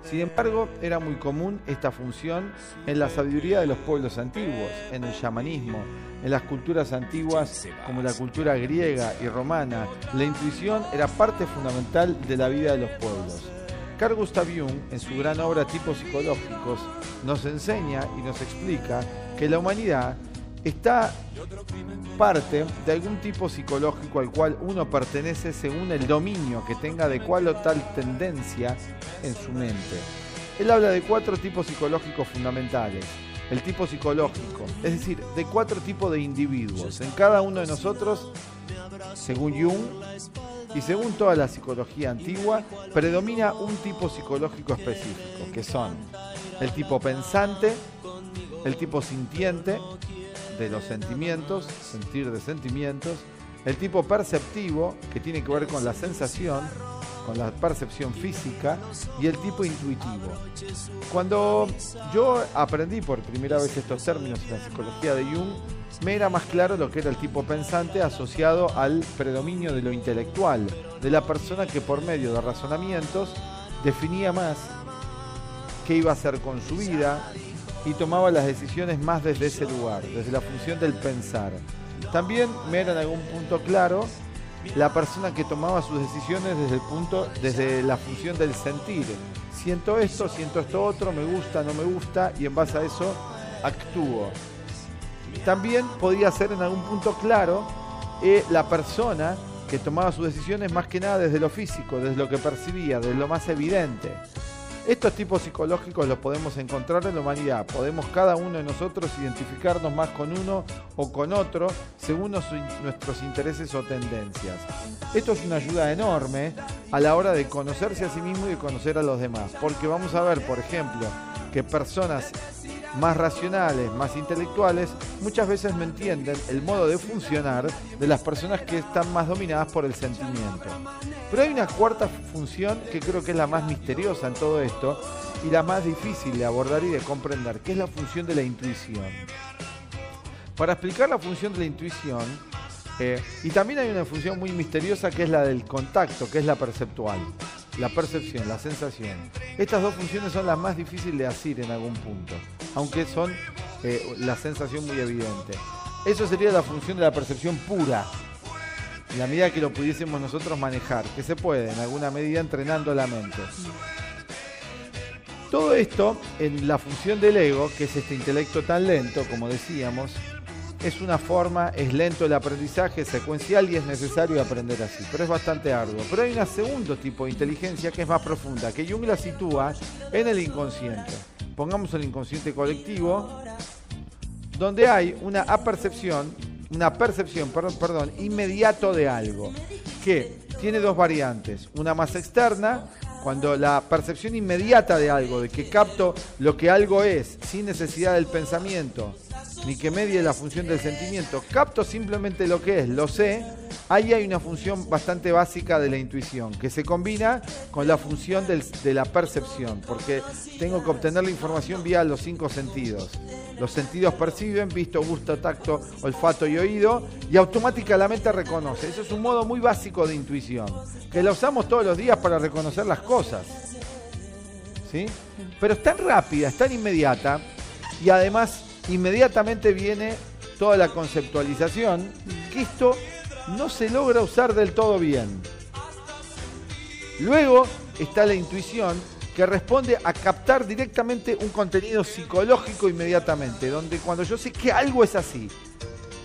sin embargo, era muy común esta función en la sabiduría de los pueblos antiguos, en el chamanismo, en las culturas antiguas como la cultura griega y romana. La intuición era parte fundamental de la vida de los pueblos. Carl Gustav Jung, en su gran obra Tipos Psicológicos, nos enseña y nos explica que la humanidad está parte de algún tipo psicológico al cual uno pertenece según el dominio que tenga de cual o tal tendencia en su mente. Él habla de cuatro tipos psicológicos fundamentales. El tipo psicológico, es decir, de cuatro tipos de individuos. En cada uno de nosotros, según Jung y según toda la psicología antigua, predomina un tipo psicológico específico, que son el tipo pensante, el tipo sintiente, de los sentimientos, sentir de sentimientos, el tipo perceptivo, que tiene que ver con la sensación, la percepción física, y el tipo intuitivo. Cuando yo aprendí por primera vez estos términos en la psicología de Jung, me era más claro lo que era el tipo pensante asociado al predominio de lo intelectual, de la persona que por medio de razonamientos definía más qué iba a hacer con su vida, y tomaba las decisiones más desde ese lugar, desde la función del pensar. También me era en algún punto claro la persona que tomaba sus decisiones desde el punto, desde la función del sentir. Siento esto, siento esto otro, me gusta, no me gusta, y en base a eso actúo. También podía ser en algún punto claro eh, la persona que tomaba sus decisiones más que nada desde lo físico, desde lo que percibía, desde lo más evidente. Estos tipos psicológicos los podemos encontrar en la humanidad. Podemos cada uno de nosotros identificarnos más con uno o con otro según nuestros intereses o tendencias. Esto es una ayuda enorme a la hora de conocerse a sí mismo y de conocer a los demás. Porque vamos a ver, por ejemplo, que personas más racionales, más intelectuales, muchas veces no entienden el modo de funcionar de las personas que están más dominadas por el sentimiento. Pero hay una cuarta función que creo que es la más misteriosa en todo esto y la más difícil de abordar y de comprender, que es la función de la intuición. Para explicar la función de la intuición, eh, y también hay una función muy misteriosa que es la del contacto, que es la perceptual, la percepción, la sensación. Estas dos funciones son las más difíciles de asir en algún punto, aunque son eh, la sensación muy evidente. Eso sería la función de la percepción pura, en la medida que lo pudiésemos nosotros manejar, que se puede en alguna medida entrenando la mente. Todo esto en la función del ego, que es este intelecto tan lento, como decíamos, es una forma, es lento el aprendizaje, es secuencial y es necesario aprender así, pero es bastante arduo. Pero hay un segundo tipo de inteligencia que es más profunda, que Jung la sitúa en el inconsciente. Pongamos el inconsciente colectivo, donde hay una apercepción, una percepción, perdón, perdón, inmediato de algo, que tiene dos variantes, una más externa, cuando la percepción inmediata de algo, de que capto lo que algo es, sin necesidad del pensamiento, ni que medie la función del sentimiento, capto simplemente lo que es, lo sé, ahí hay una función bastante básica de la intuición, que se combina con la función de la percepción, porque tengo que obtener la información vía los cinco sentidos. Los sentidos perciben, visto, gusto, tacto, olfato y oído, y automáticamente la mente reconoce. Eso es un modo muy básico de intuición, que la usamos todos los días para reconocer las cosas. ¿Sí? Pero es tan rápida, es tan inmediata, y además inmediatamente viene toda la conceptualización, que esto no se logra usar del todo bien. Luego está la intuición que responde a captar directamente un contenido psicológico inmediatamente, donde cuando yo sé que algo es así,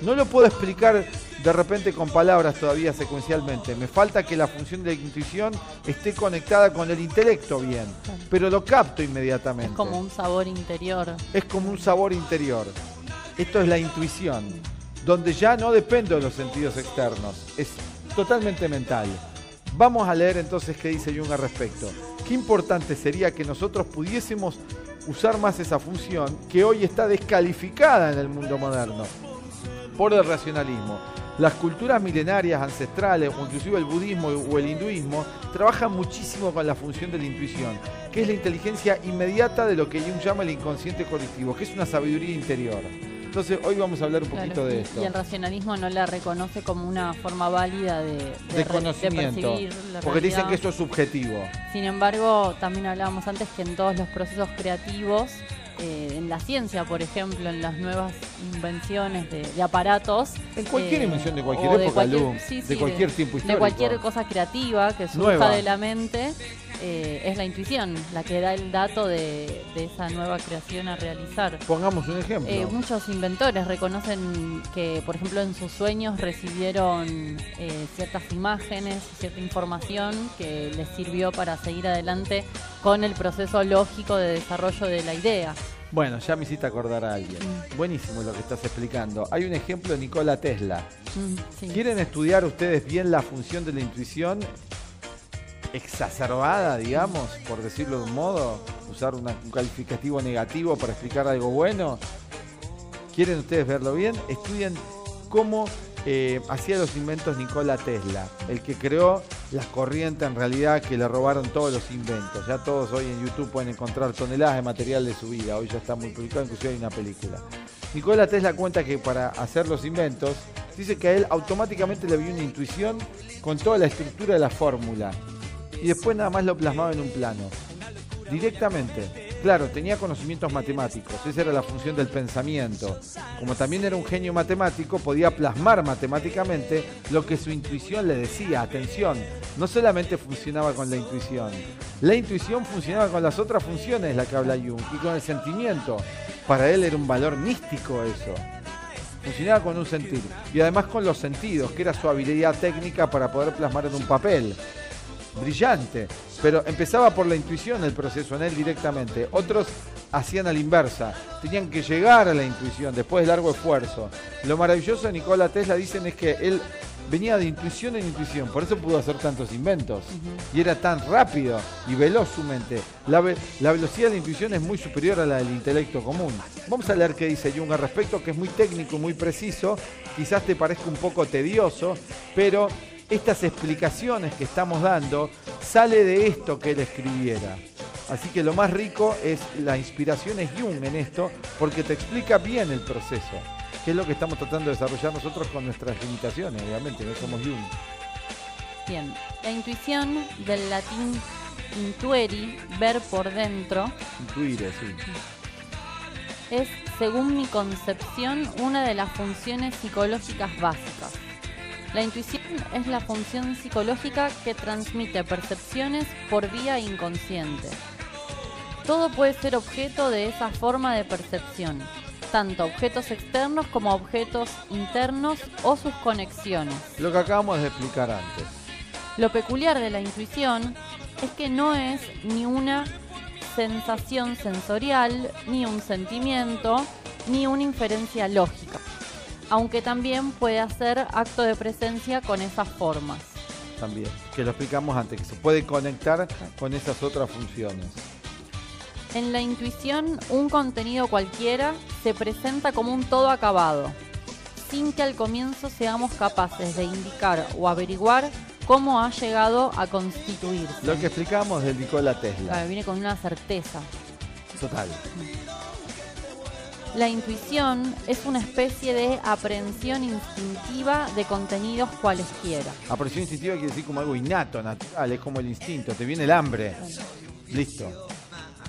no lo puedo explicar de repente con palabras todavía secuencialmente, me falta que la función de la intuición esté conectada con el intelecto bien, pero lo capto inmediatamente. Es como un sabor interior. Es como un sabor interior. Esto es la intuición, donde ya no dependo de los sentidos externos, es totalmente mental. Vamos a leer entonces qué dice Jung al respecto. Qué importante sería que nosotros pudiésemos usar más esa función que hoy está descalificada en el mundo moderno por el racionalismo. Las culturas milenarias, ancestrales, o inclusive el budismo o el hinduismo, trabajan muchísimo con la función de la intuición, que es la inteligencia inmediata de lo que Jung llama el inconsciente colectivo, que es una sabiduría interior. Entonces, hoy vamos a hablar un Claro, poquito de esto. Y el racionalismo no la reconoce como una forma válida de, de conocimiento. la porque dicen que esto es subjetivo. Sin embargo, también hablábamos antes que en todos los procesos creativos, eh, en la ciencia, por ejemplo, en las nuevas invenciones de, de aparatos. En cualquier eh, invención de cualquier época, Lu, sí, de sí, cualquier tiempo De histórico. cualquier cosa creativa que surja Nueva. de la mente, eh, es la intuición la que da el dato de, de esa nueva creación a realizar. Pongamos un ejemplo. Muchos inventores reconocen que, por ejemplo, en sus sueños recibieron ciertas imágenes, cierta información que les sirvió para seguir adelante con el proceso lógico de desarrollo de la idea. Bueno, ya me hiciste acordar a alguien. Buenísimo lo que estás explicando. Hay un ejemplo de Nikola Tesla. Mm, sí. ¿Quieren estudiar ustedes bien la función de la intuición exacerbada, digamos, por decirlo de un modo? Usar una- un calificativo negativo para explicar algo bueno. ¿Quieren ustedes verlo bien? Estudien cómo eh, hacía los inventos Nikola Tesla, el que creó la corriente en realidad que le robaron todos los inventos. Ya todos hoy en YouTube pueden encontrar toneladas de material de su vida. Hoy ya está muy publicado, inclusive hay una película. Nikola Tesla cuenta que para hacer los inventos, dice que a él automáticamente le vio una intuición con toda la estructura de la fórmula. Y después nada más lo plasmaba en un plano. Directamente. Claro, tenía conocimientos matemáticos, esa era la función del pensamiento. Como también era un genio matemático, podía plasmar matemáticamente lo que su intuición le decía. Atención, no solamente funcionaba con la intuición, la intuición funcionaba con las otras funciones las que habla Jung y con el sentimiento. Para él era un valor místico eso. Funcionaba con un sentir y además con los sentidos, que era su habilidad técnica para poder plasmar en un papel. Brillante. Pero empezaba por la intuición el proceso en él directamente. Otros hacían a la inversa. Tenían que llegar a la intuición después de largo esfuerzo. Lo maravilloso de Nikola Tesla dicen es que él venía de intuición en intuición, por eso pudo hacer tantos inventos. Y era tan rápido y veloz su mente. La, ve- la velocidad de la intuición es muy superior a la del intelecto común. Vamos a leer qué dice Jung al respecto, que es muy técnico, muy preciso. Quizás te parezca un poco tedioso, pero estas explicaciones que estamos dando sale de esto que él escribiera. Así que lo más rico es la inspiración es Jung en esto, porque te explica bien el proceso, que es lo que estamos tratando de desarrollar nosotros con nuestras limitaciones, obviamente, no somos Jung. Bien, la intuición del latín intueri, ver por dentro, Intuire, sí. es, según mi concepción, una de las funciones psicológicas básicas. La intuición es la función psicológica que transmite percepciones por vía inconsciente. Todo puede ser objeto de esa forma de percepción, tanto objetos externos como objetos internos o sus conexiones. Lo que acabamos de explicar antes. Lo peculiar de la intuición es que no es ni una sensación sensorial, ni un sentimiento, ni una inferencia lógica, aunque también puede hacer acto de presencia con esas formas. También, que lo explicamos antes, que se puede conectar con esas otras funciones. En la intuición, un contenido cualquiera se presenta como un todo acabado, sin que al comienzo seamos capaces de indicar o averiguar cómo ha llegado a constituirse. Lo que explicamos del Nikola Tesla. Claro, viene con una certeza. Total. La intuición es una especie de aprehensión instintiva de contenidos cualesquiera. Aprehensión instintiva quiere decir como algo innato, natural, es como el instinto, te viene el hambre. Listo.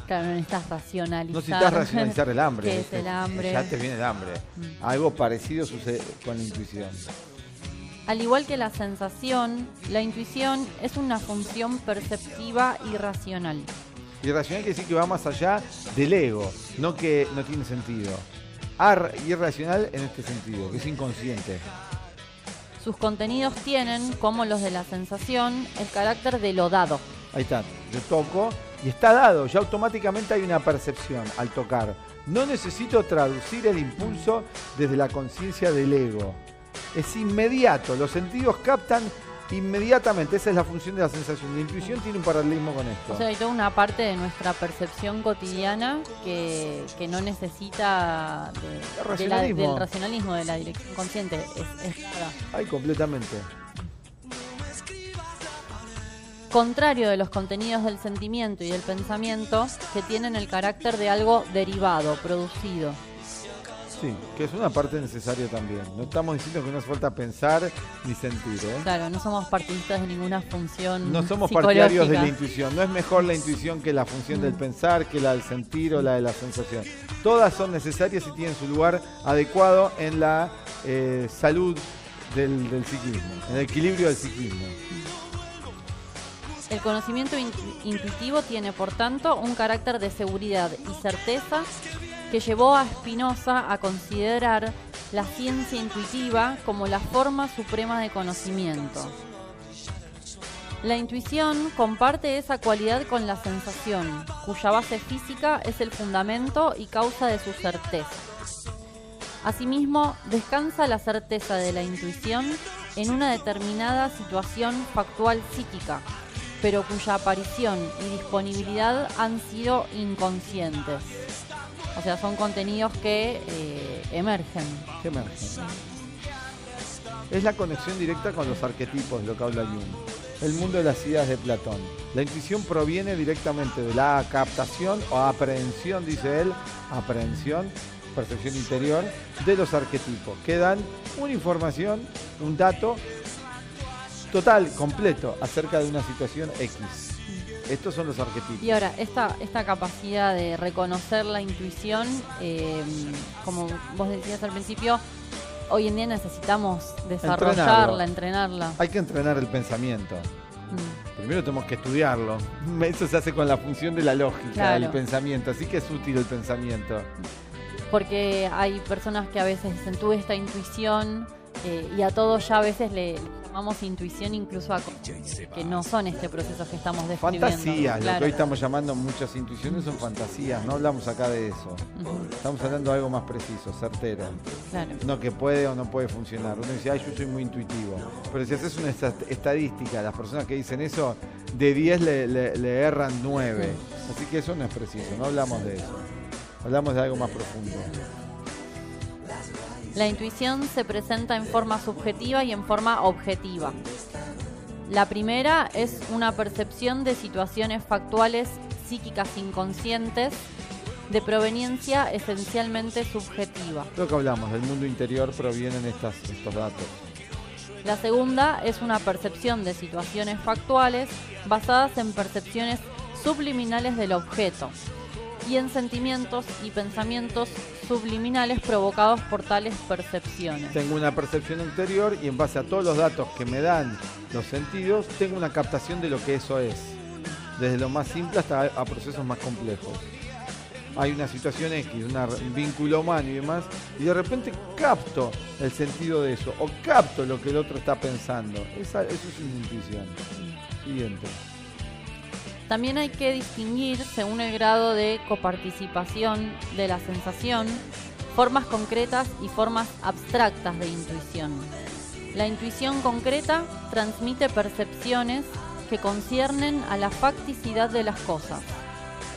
Claro, no necesitas racionalizar. No necesitas racionalizar el hambre. ¿Qué es el hambre? Ya te viene el hambre. Mm. Algo parecido sucede con la intuición. Al igual que la sensación, la intuición es una función perceptiva y racional. Irracional quiere decir que va más allá del ego, no que no tiene sentido. Ar, irracional en este sentido, que es inconsciente. Sus contenidos tienen, como los de la sensación, el carácter de lo dado. Ahí está, yo toco y está dado, ya automáticamente hay una percepción al tocar. No necesito traducir el impulso desde la conciencia del ego. Es inmediato, los sentidos captan inmediatamente, esa es la función de la sensación. La intuición tiene un paralelismo con esto. O sea, hay toda una parte de nuestra percepción cotidiana que, que no necesita de- de la- racionalismo. del racionalismo, de la dirección consciente. Es, es. Ay, completamente. Contrario de los contenidos del sentimiento y del pensamiento, que tienen el carácter de algo derivado, producido. Sí, que es una parte necesaria también. No estamos diciendo que no hace falta pensar ni sentir, ¿eh? Claro, no somos partidistas de ninguna función. No somos partidarios de la intuición. No es mejor la intuición que la función del Mm. pensar, que la del sentir o la de la sensación. Todas son necesarias y tienen su lugar adecuado en la eh, salud del, del ciclismo, en el equilibrio del ciclismo. El conocimiento intu- intuitivo tiene, por tanto, un carácter de seguridad y certeza que llevó a Spinoza a considerar la ciencia intuitiva como la forma suprema de conocimiento. La intuición comparte esa cualidad con la sensación, cuya base física es el fundamento y causa de su certeza. Asimismo, descansa la certeza de la intuición en una determinada situación factual psíquica, pero cuya aparición y disponibilidad han sido inconscientes. O sea, son contenidos que eh, emergen. ¿Qué emerge? Es la conexión directa con los arquetipos, lo que habla Jung. El mundo de las ideas de Platón. La intuición proviene directamente de la captación o aprehensión, dice él, aprehensión, percepción interior, de los arquetipos, que dan una información, un dato total, completo, acerca de una situación X. Estos son los arquetipos. Y ahora, esta, esta capacidad de reconocer la intuición, eh, como vos decías al principio, hoy en día necesitamos desarrollarla, entrenarla. Hay que entrenar el pensamiento. Mm. Primero tenemos que estudiarlo. Eso se hace con la función de la lógica, Claro. del pensamiento. Así que es útil el pensamiento. Porque hay personas que a veces dicen, tuve esta intuición Eh, y a todos ya a veces le llamamos intuición incluso a cosas que no son este proceso que estamos describiendo. Fantasías, lo que hoy estamos llamando muchas intuiciones son fantasías, no hablamos acá de eso. Estamos hablando de algo más preciso, certero. Claro. No que puede o no puede funcionar. Uno dice, ay, yo soy muy intuitivo. Pero si haces una esta- estadística, las personas que dicen eso, de 10 le, le- le erran 9. Así que eso no es preciso, no hablamos de eso. Hablamos de algo más profundo. La intuición se presenta en forma subjetiva y en forma objetiva. La primera es una percepción de situaciones factuales psíquicas inconscientes de proveniencia esencialmente subjetiva. Lo que hablamos, del mundo interior provienen estas, estos datos. La segunda es una percepción de situaciones factuales basadas en percepciones subliminales del objeto y en sentimientos y pensamientos subliminales provocados por tales percepciones. Tengo una percepción interior y en base a todos los datos que me dan los sentidos, tengo una captación de lo que eso es. Desde lo más simple hasta a procesos más complejos. Hay una situación X, un vínculo humano y demás, y de repente capto el sentido de eso, o capto lo que el otro está pensando. Esa- eso es una intuición. Siguiente. También hay que distinguir, según el grado de coparticipación de la sensación, formas concretas y formas abstractas de intuición. La intuición concreta transmite percepciones que conciernen a la facticidad de las cosas.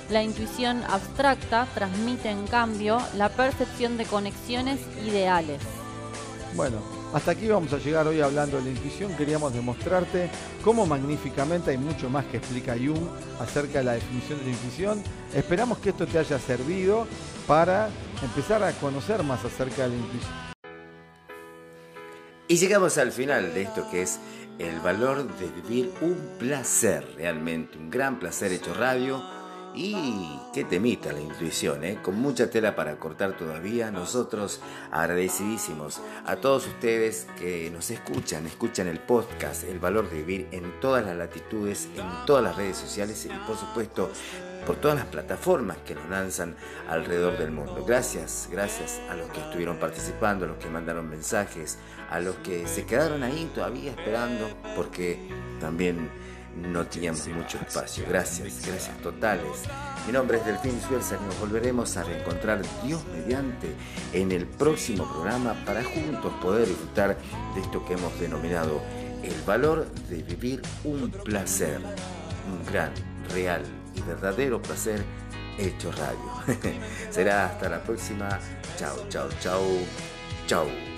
La intuición abstracta transmite, en cambio, la percepción de conexiones ideales. Bueno, hasta aquí vamos a llegar hoy hablando de la intuición. Queríamos demostrarte cómo magníficamente hay mucho más que explica Jung acerca de la definición de la intuición. Esperamos que esto te haya servido para empezar a conocer más acerca de la intuición. Y llegamos al final de esto que es el valor de vivir un placer, realmente un gran placer hecho radio. Y qué temita la intuición, ¿eh? con mucha tela para cortar todavía. Nosotros agradecidísimos a todos ustedes que nos escuchan, escuchan el podcast, el valor de vivir en todas las latitudes, en todas las redes sociales y por supuesto por todas las plataformas que nos lanzan alrededor del mundo. Gracias, gracias a los que estuvieron participando, a los que mandaron mensajes, a los que se quedaron ahí todavía esperando, porque también no teníamos mucho espacio. Gracias, gracias totales. Mi nombre es Delfín Suelza y nos volveremos a reencontrar Dios mediante en el próximo programa para juntos poder disfrutar de esto que hemos denominado el valor de vivir un placer, un gran, real y verdadero placer hecho radio. Será hasta la próxima. Chao, chao, chao, chao.